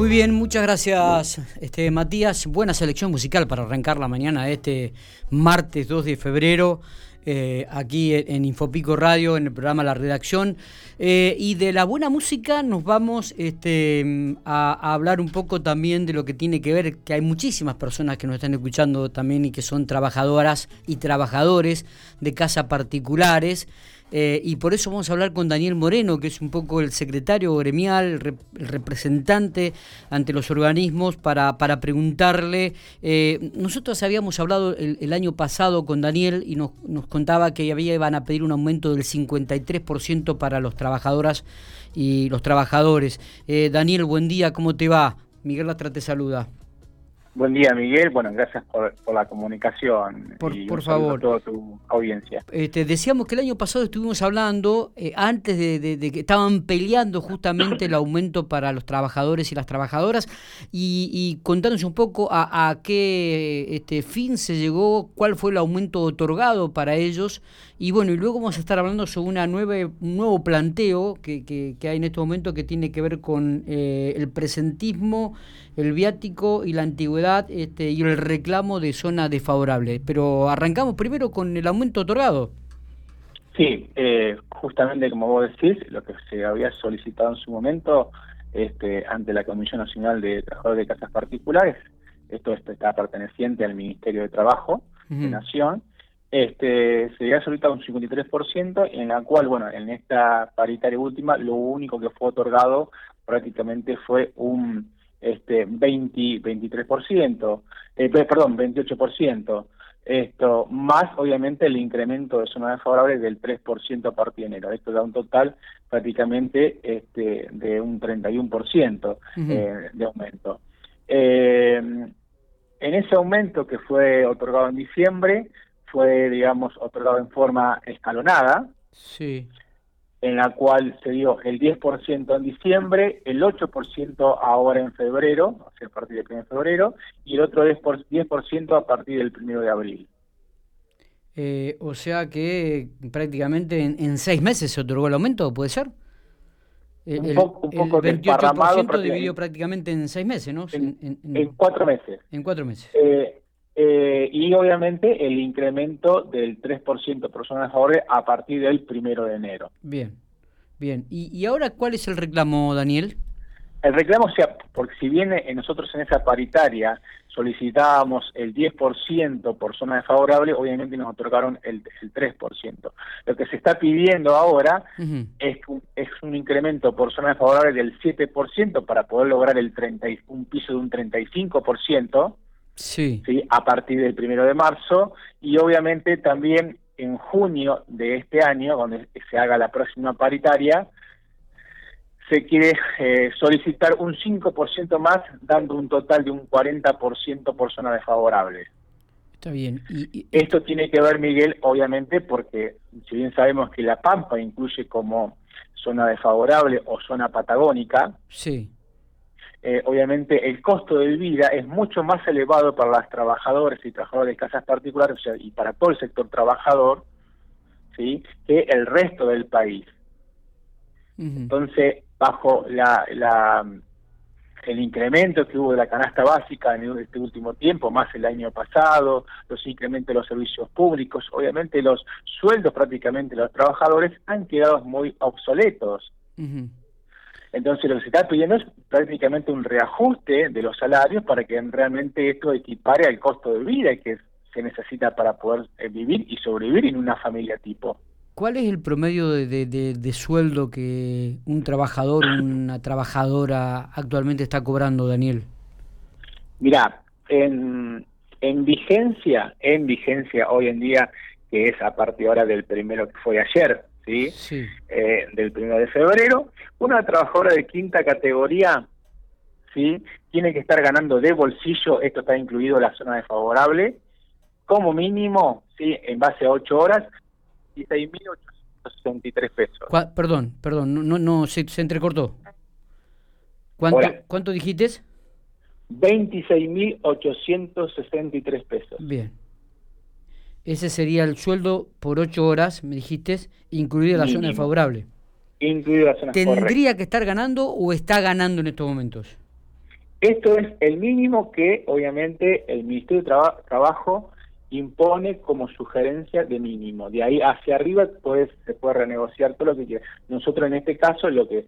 Muy bien, muchas gracias este, Matías. Buena selección musical para arrancar la mañana de este martes 2 de febrero. Eh, aquí en Infopico Radio, en el programa La Redacción. Eh, y de la buena música nos vamos este, a, hablar un poco también de lo que tiene que ver, que hay muchísimas personas que nos están escuchando también y que son trabajadoras y trabajadores de casas particulares. Eh, y por eso vamos a hablar con Daniel Moreno, que es un poco el secretario gremial, el representante ante los organismos, para, para preguntarle. Eh, nosotros habíamos hablado el, año pasado con Daniel y nos, nos contaba que había, iban a pedir un aumento del 53% para los trabajadoras y los trabajadores. Eh, Daniel, buen día, ¿cómo te va? Miguel Lastra te saluda. Buen día, Miguel. Bueno, gracias por, la comunicación. Por, por favor. A toda tu audiencia. Este, decíamos que el año pasado estuvimos hablando, eh, antes de, que estaban peleando justamente el aumento para los trabajadores y las trabajadoras, y, y contanos un poco a, qué este, fin se llegó, cuál fue el aumento otorgado para ellos, y bueno, y luego vamos a estar hablando sobre una nueva, un nuevo planteo que, que, hay en este momento que tiene que ver con eh, el presentismo, el viático y la antigüedad este, y el reclamo de zona desfavorable. Pero arrancamos primero con el aumento otorgado. Sí, eh, justamente como vos decís, lo que se había solicitado en su momento este, ante la Comisión Nacional de Trabajadores de Casas Particulares, esto, está perteneciente al Ministerio de Trabajo de Nación, este, se había solicitado un 53%, en la cual, bueno, en esta paritaria última, lo único que fue otorgado prácticamente fue un este 20, 23%, eh, perdón, 28%. Esto, más obviamente el incremento de zona desfavorable del 3% a partir de enero. Esto da un total prácticamente este, de un 31% eh, de aumento. Eh, en ese aumento que fue otorgado en diciembre, fue, digamos, otorgado en forma escalonada. Sí. En la cual se dio el 10% en diciembre, el 8% ahora en febrero, o sea, a partir del 1 de febrero, y el otro 10%, a partir del 1 de abril. Eh, o sea que prácticamente en, seis meses se otorgó el aumento, ¿puede ser? un poco, un poco el 28% dividido prácticamente en seis meses, ¿no? En, cuatro meses. En cuatro meses. Eh, eh, y obviamente el incremento del 3% personas favores a partir del primero de enero. Bien, bien. ¿Y, ¿Y, ahora cuál es el reclamo, Daniel? El reclamo, sea, porque si bien nosotros en esa paritaria solicitábamos el 10% por zona desfavorable, obviamente nos otorgaron el, 3%. Lo que se está pidiendo ahora es, un, es un incremento por zona desfavorable del 7% para poder lograr el 30, un piso de un 35%, sí. ¿sí? a partir del primero de marzo y obviamente también en junio de este año, donde se haga la próxima paritaria, se quiere eh, solicitar un 5% más, dando un total de un 40% por zona desfavorable. Está bien. Y, Esto tiene que ver, Miguel, obviamente, porque si bien sabemos que la Pampa incluye como zona desfavorable o zona patagónica, sí. Eh, obviamente el costo de vida es mucho más elevado para las trabajadoras y trabajadores de casas particulares y para todo el sector trabajador sí que el resto del país. Entonces bajo la, la el incremento que hubo de la canasta básica en este último tiempo, más el año pasado, los incrementos de los servicios públicos, obviamente los sueldos prácticamente de los trabajadores han quedado muy obsoletos. Entonces lo que se está pidiendo es prácticamente un reajuste de los salarios para que realmente esto equipare al costo de vida que se necesita para poder eh, vivir y sobrevivir en una familia tipo. ¿Cuál es el promedio de, sueldo que un trabajador una trabajadora actualmente está cobrando, Daniel? Mira, en, en vigencia, en vigencia hoy en día, que es a partir ahora del primero que fue ayer, ¿sí? Eh, del primero de febrero. Una trabajadora de quinta categoría, ¿sí? Tiene que estar ganando de bolsillo, esto está incluido en la zona desfavorable, como mínimo, ¿sí? En base a ocho horas, 16.863 pesos. Perdón, perdón, no, no, se, se entrecortó. ¿Cuánto, ¿Cuánto dijiste? 26.863 pesos. Bien. Ese sería el sueldo por ocho horas, me dijiste, incluida la zona favorable. Incluida la zona ¿Tendría que estar ganando o está ganando en estos momentos? Esto es el mínimo que obviamente el Ministerio de Trabajo impone como sugerencia de mínimo. De ahí hacia arriba pues, se puede renegociar todo lo que quiera. Nosotros en este caso lo que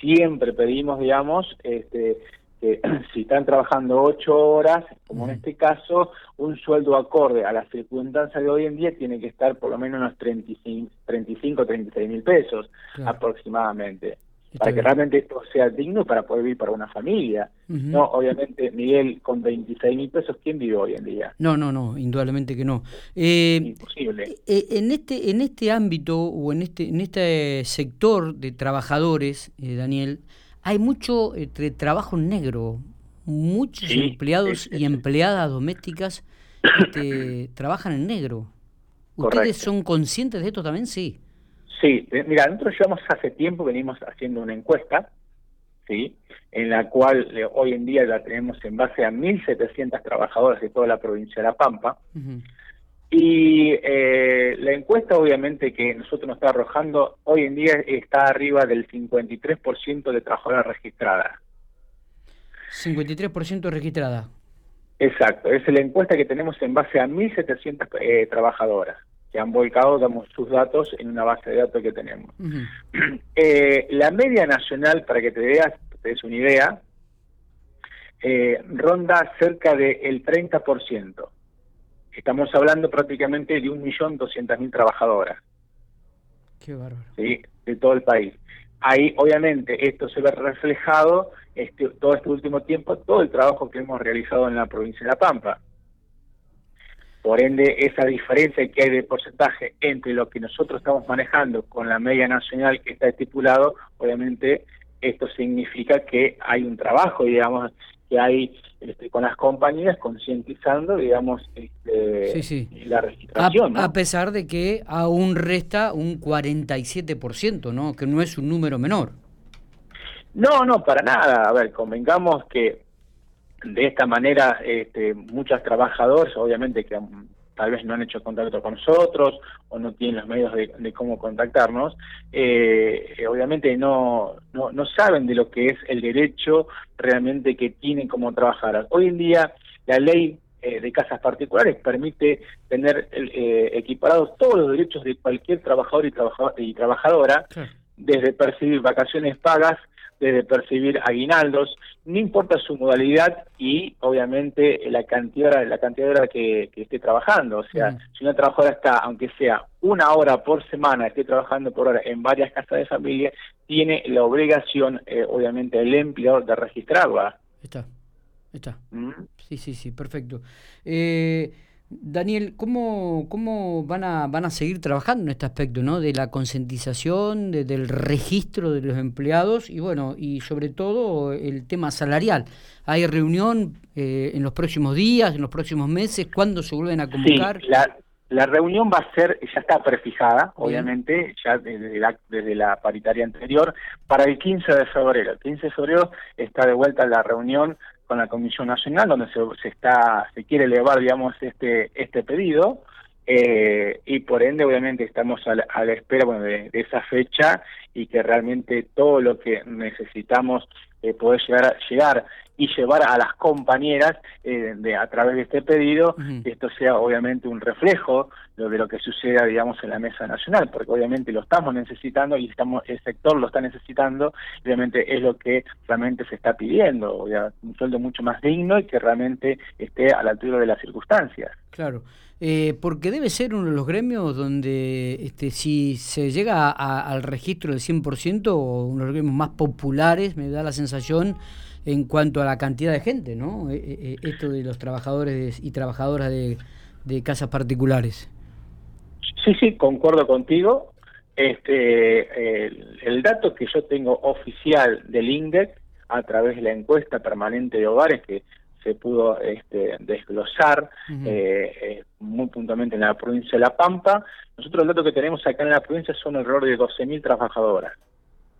siempre pedimos, digamos, este, que si están trabajando ocho horas, como en este caso, un sueldo acorde a las circunstancias de hoy en día tiene que estar por lo menos unos 35, 35 36 mil pesos aproximadamente para que realmente esto sea digno para poder vivir para una familia. No, obviamente, Miguel, con 26 mil pesos, ¿quién vive hoy en día? No, no, no, indudablemente que no. Eh, Imposible. Eh, en este en este ámbito o en este en este sector de trabajadores, eh, Daniel, hay mucho trabajo negro. Muchos empleados y empleadas domésticas este, trabajan en negro. ¿Ustedes son conscientes de esto también? Sí. Sí, mira, nosotros llevamos hace tiempo, venimos haciendo una encuesta, ¿sí? en la cual eh, hoy en día la tenemos en base a 1.700 trabajadores de toda la provincia de La Pampa. Y eh, la encuesta, obviamente, que nosotros nos está arrojando, hoy en día está arriba del 53% de trabajadoras registradas. 53% registrada. Exacto, es la encuesta que tenemos en base a 1.700 eh, trabajadoras que han volcado damos sus datos en una base de datos que tenemos. Eh, la media nacional, para que te veas, te des una idea, eh, ronda cerca del 30%. Estamos hablando prácticamente de 1.200.000 trabajadoras. Qué bárbaro. ¿sí? De todo el país. Ahí, obviamente, esto se ve reflejado este, todo este último tiempo, todo el trabajo que hemos realizado en la provincia de La Pampa. Por ende, esa diferencia que hay de porcentaje entre lo que nosotros estamos manejando con la media nacional que está estipulado, obviamente esto significa que hay un trabajo, digamos, que hay este, con las compañías concientizando, digamos, este, la registración. A, pesar de que aún resta un 47%, ¿no? Que no es un número menor. No, no, para nada. A ver, convengamos que de esta manera este, muchas trabajadoras, obviamente que tal vez no han hecho contacto con nosotros o no tienen los medios de, cómo contactarnos, eh, obviamente no, no, no, saben de lo que es el derecho realmente que tienen como trabajar. Hoy en día la ley eh, de casas particulares permite tener eh, equiparados todos los derechos de cualquier trabajador y, y trabajadora, desde percibir vacaciones pagas, de percibir aguinaldos, no importa su modalidad y obviamente la cantidad la cantidad de horas que, esté trabajando. O sea, mm. si una trabajadora está, aunque sea una hora por semana, esté trabajando por hora en varias casas de familia, tiene la obligación, eh, obviamente, el empleador de registrarla. Está, está. ¿Mm? Sí, sí, sí, perfecto. Eh, Daniel, ¿cómo, cómo van, a, van a seguir trabajando en este aspecto, ¿no? De la concientización, del registro de los empleados y, bueno, y sobre todo el tema salarial. ¿Hay reunión eh, en los próximos días, en los próximos meses? ¿Cuándo se vuelven a convocar? Sí, la, la reunión va a ser, ya está prefijada, obviamente, ya desde la, desde la paritaria anterior, para el 15 de febrero. El 15 de febrero está de vuelta la reunión con la Comisión Nacional, donde se, se está se quiere elevar, digamos, este este pedido eh, y por ende, obviamente, estamos a la, espera bueno, de, esa fecha y que realmente todo lo que necesitamos eh, poder llegar a, llegar y llevar a las compañeras eh, de a través de este pedido que esto sea obviamente un reflejo de, de lo que suceda digamos en la mesa nacional porque obviamente lo estamos necesitando y estamos el sector lo está necesitando obviamente es lo que realmente se está pidiendo un sueldo mucho más digno y que realmente esté a la altura de las circunstancias. Claro eh, porque debe ser uno de los gremios donde este, si se llega al registro del 100% o uno de los gremios más populares, me da la sensación en cuanto a la cantidad de gente, ¿no? Eh, eh, esto de los trabajadores y trabajadoras de, casas particulares. Sí, sí, concuerdo contigo. Este, el, dato que yo tengo oficial del INDEC a través de la encuesta permanente de hogares que se pudo este, desglosar eh, eh, muy puntualmente en la provincia de La Pampa. Nosotros el dato que tenemos acá en la provincia son alrededor de 12.000 trabajadoras.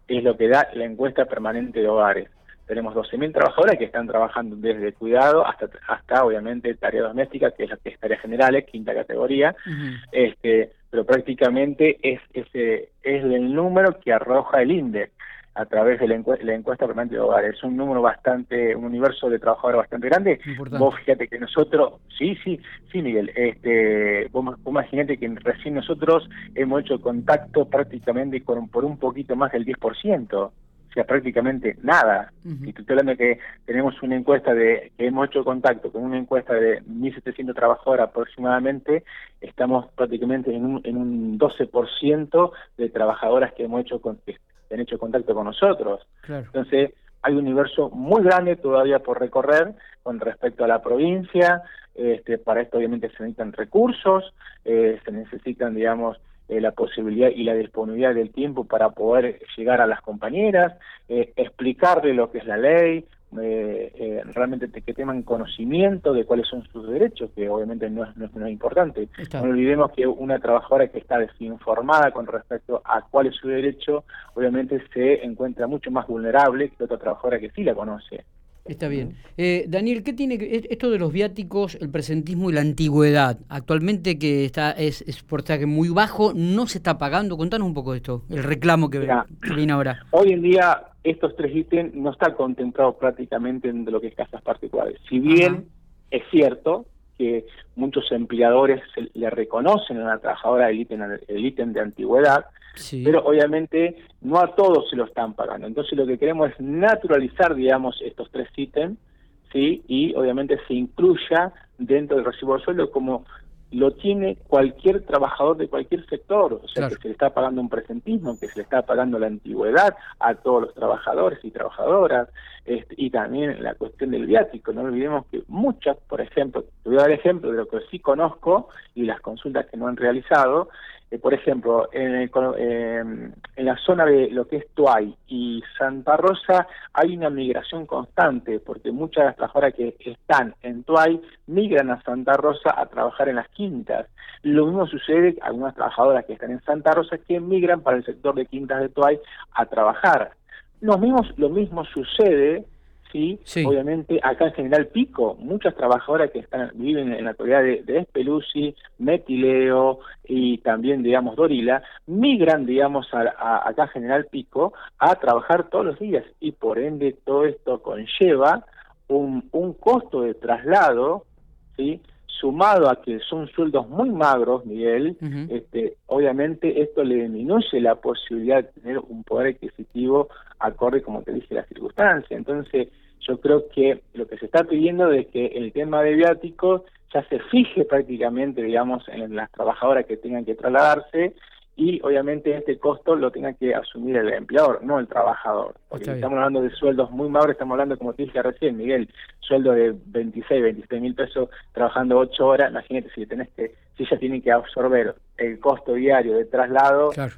Es lo que da la encuesta permanente de hogares. Tenemos 12.000 trabajadoras que están trabajando desde cuidado hasta, hasta obviamente, tarea doméstica, que es la que es tarea generales, quinta categoría. este Pero prácticamente es, ese es el número que arroja el índice a través de la, encuesta permanente de hogares. Es un número bastante, un universo de trabajadores bastante grande. Vos fíjate que nosotros, sí, sí, sí, Miguel, este, vos, imagínate que recién nosotros hemos hecho contacto prácticamente con, por un poquito más del 10%. O sea, prácticamente nada. Y te estoy hablando de que tenemos una encuesta de, que hemos hecho contacto con una encuesta de 1.700 trabajadores aproximadamente, estamos prácticamente en un, en un 12% de trabajadoras que hemos hecho con, han hecho contacto con nosotros. Entonces, hay un universo muy grande todavía por recorrer con respecto a la provincia. Este, para esto obviamente se necesitan recursos, eh, se necesitan, digamos, eh, la posibilidad y la disponibilidad del tiempo para poder llegar a las compañeras, eh, explicarle lo que es la ley, eh, eh, realmente que tengan conocimiento de cuáles son sus derechos, que obviamente no es, no es, importante. No olvidemos que una trabajadora que está desinformada con respecto a cuál es su derecho, obviamente se encuentra mucho más vulnerable que otra trabajadora que sí la conoce. Está bien. Eh, Daniel, ¿qué tiene esto de los viáticos, el presentismo y la antigüedad? Actualmente que está es, es por que muy bajo, no se está pagando. Contanos un poco de esto, el reclamo que, viene ahora. Hoy en día estos tres ítems no están contemplados prácticamente en lo que es casas particulares. Si bien es cierto que muchos empleadores le reconocen a la trabajadora el ítem, el ítem de antigüedad, pero obviamente no a todos se lo están pagando. Entonces lo que queremos es naturalizar, digamos, estos tres ítems, ¿sí? Y obviamente se incluya dentro del recibo de sueldo como lo tiene cualquier trabajador de cualquier sector, o sea, que se le está pagando un presentismo, que se le está pagando la antigüedad a todos los trabajadores y trabajadoras, este, y también la cuestión del viático. No olvidemos que muchas, por ejemplo, te voy a dar ejemplo de lo que sí conozco y las consultas que no han realizado, eh, por ejemplo, en, em, en, la zona de lo que es Tuay y Santa Rosa hay una migración constante, porque muchas de las trabajadoras que están en Tuay migran a Santa Rosa a trabajar en las quintas. Lo mismo sucede con algunas trabajadoras que están en Santa Rosa que migran para el sector de quintas de Tuay a trabajar. Lo mismo, lo mismo sucede ¿sí? Obviamente acá en General Pico, muchas trabajadoras que están viven en la actualidad de, de Metileo y también, digamos, Dorila, migran, digamos, a, acá en General Pico a trabajar todos los días y por ende todo esto conlleva un, un costo de traslado, ¿sí? Sumado a que son sueldos muy magros, Miguel, este, obviamente esto le disminuye la posibilidad de tener un poder adquisitivo acorde, como te dije, la circunstancia. Entonces, yo creo que lo que se está pidiendo es que el tema de viáticos ya se fije prácticamente, digamos, en las trabajadoras que tengan que trasladarse y obviamente este costo lo tenga que asumir el empleador, no el trabajador. Porque estamos hablando de sueldos muy magros, estamos hablando, como te dije recién, Miguel, sueldo de 26, 26 mil pesos trabajando 8 horas, imagínate si tenés que, si ella tiene que absorber el costo diario de traslado, claro.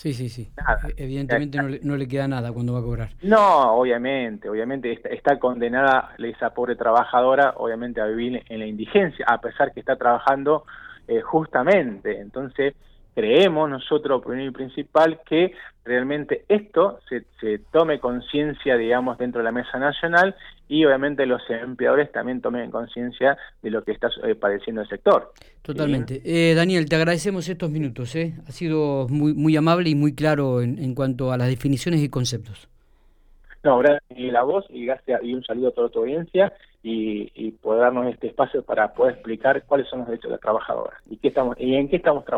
Sí, sí, sí. E-, evidentemente no le, no le, queda nada cuando va a cobrar. No, obviamente, obviamente está, condenada esa pobre trabajadora, obviamente, a vivir en la indigencia, a pesar que está trabajando eh, justamente. Entonces, creemos nosotros, primero y principal, que realmente esto se, se tome conciencia, digamos, dentro de la mesa nacional y obviamente los empleadores también tomen conciencia de lo que está eh, padeciendo el sector. Totalmente. Eh, Daniel, te agradecemos estos minutos. ¿eh? Ha sido muy, muy amable y muy claro en, en cuanto a las definiciones y conceptos. No, gracias la voz y gracias y un saludo a toda tu audiencia y, y poder darnos este espacio para poder explicar cuáles son los derechos de las trabajadoras y qué estamos y en qué estamos trabajando.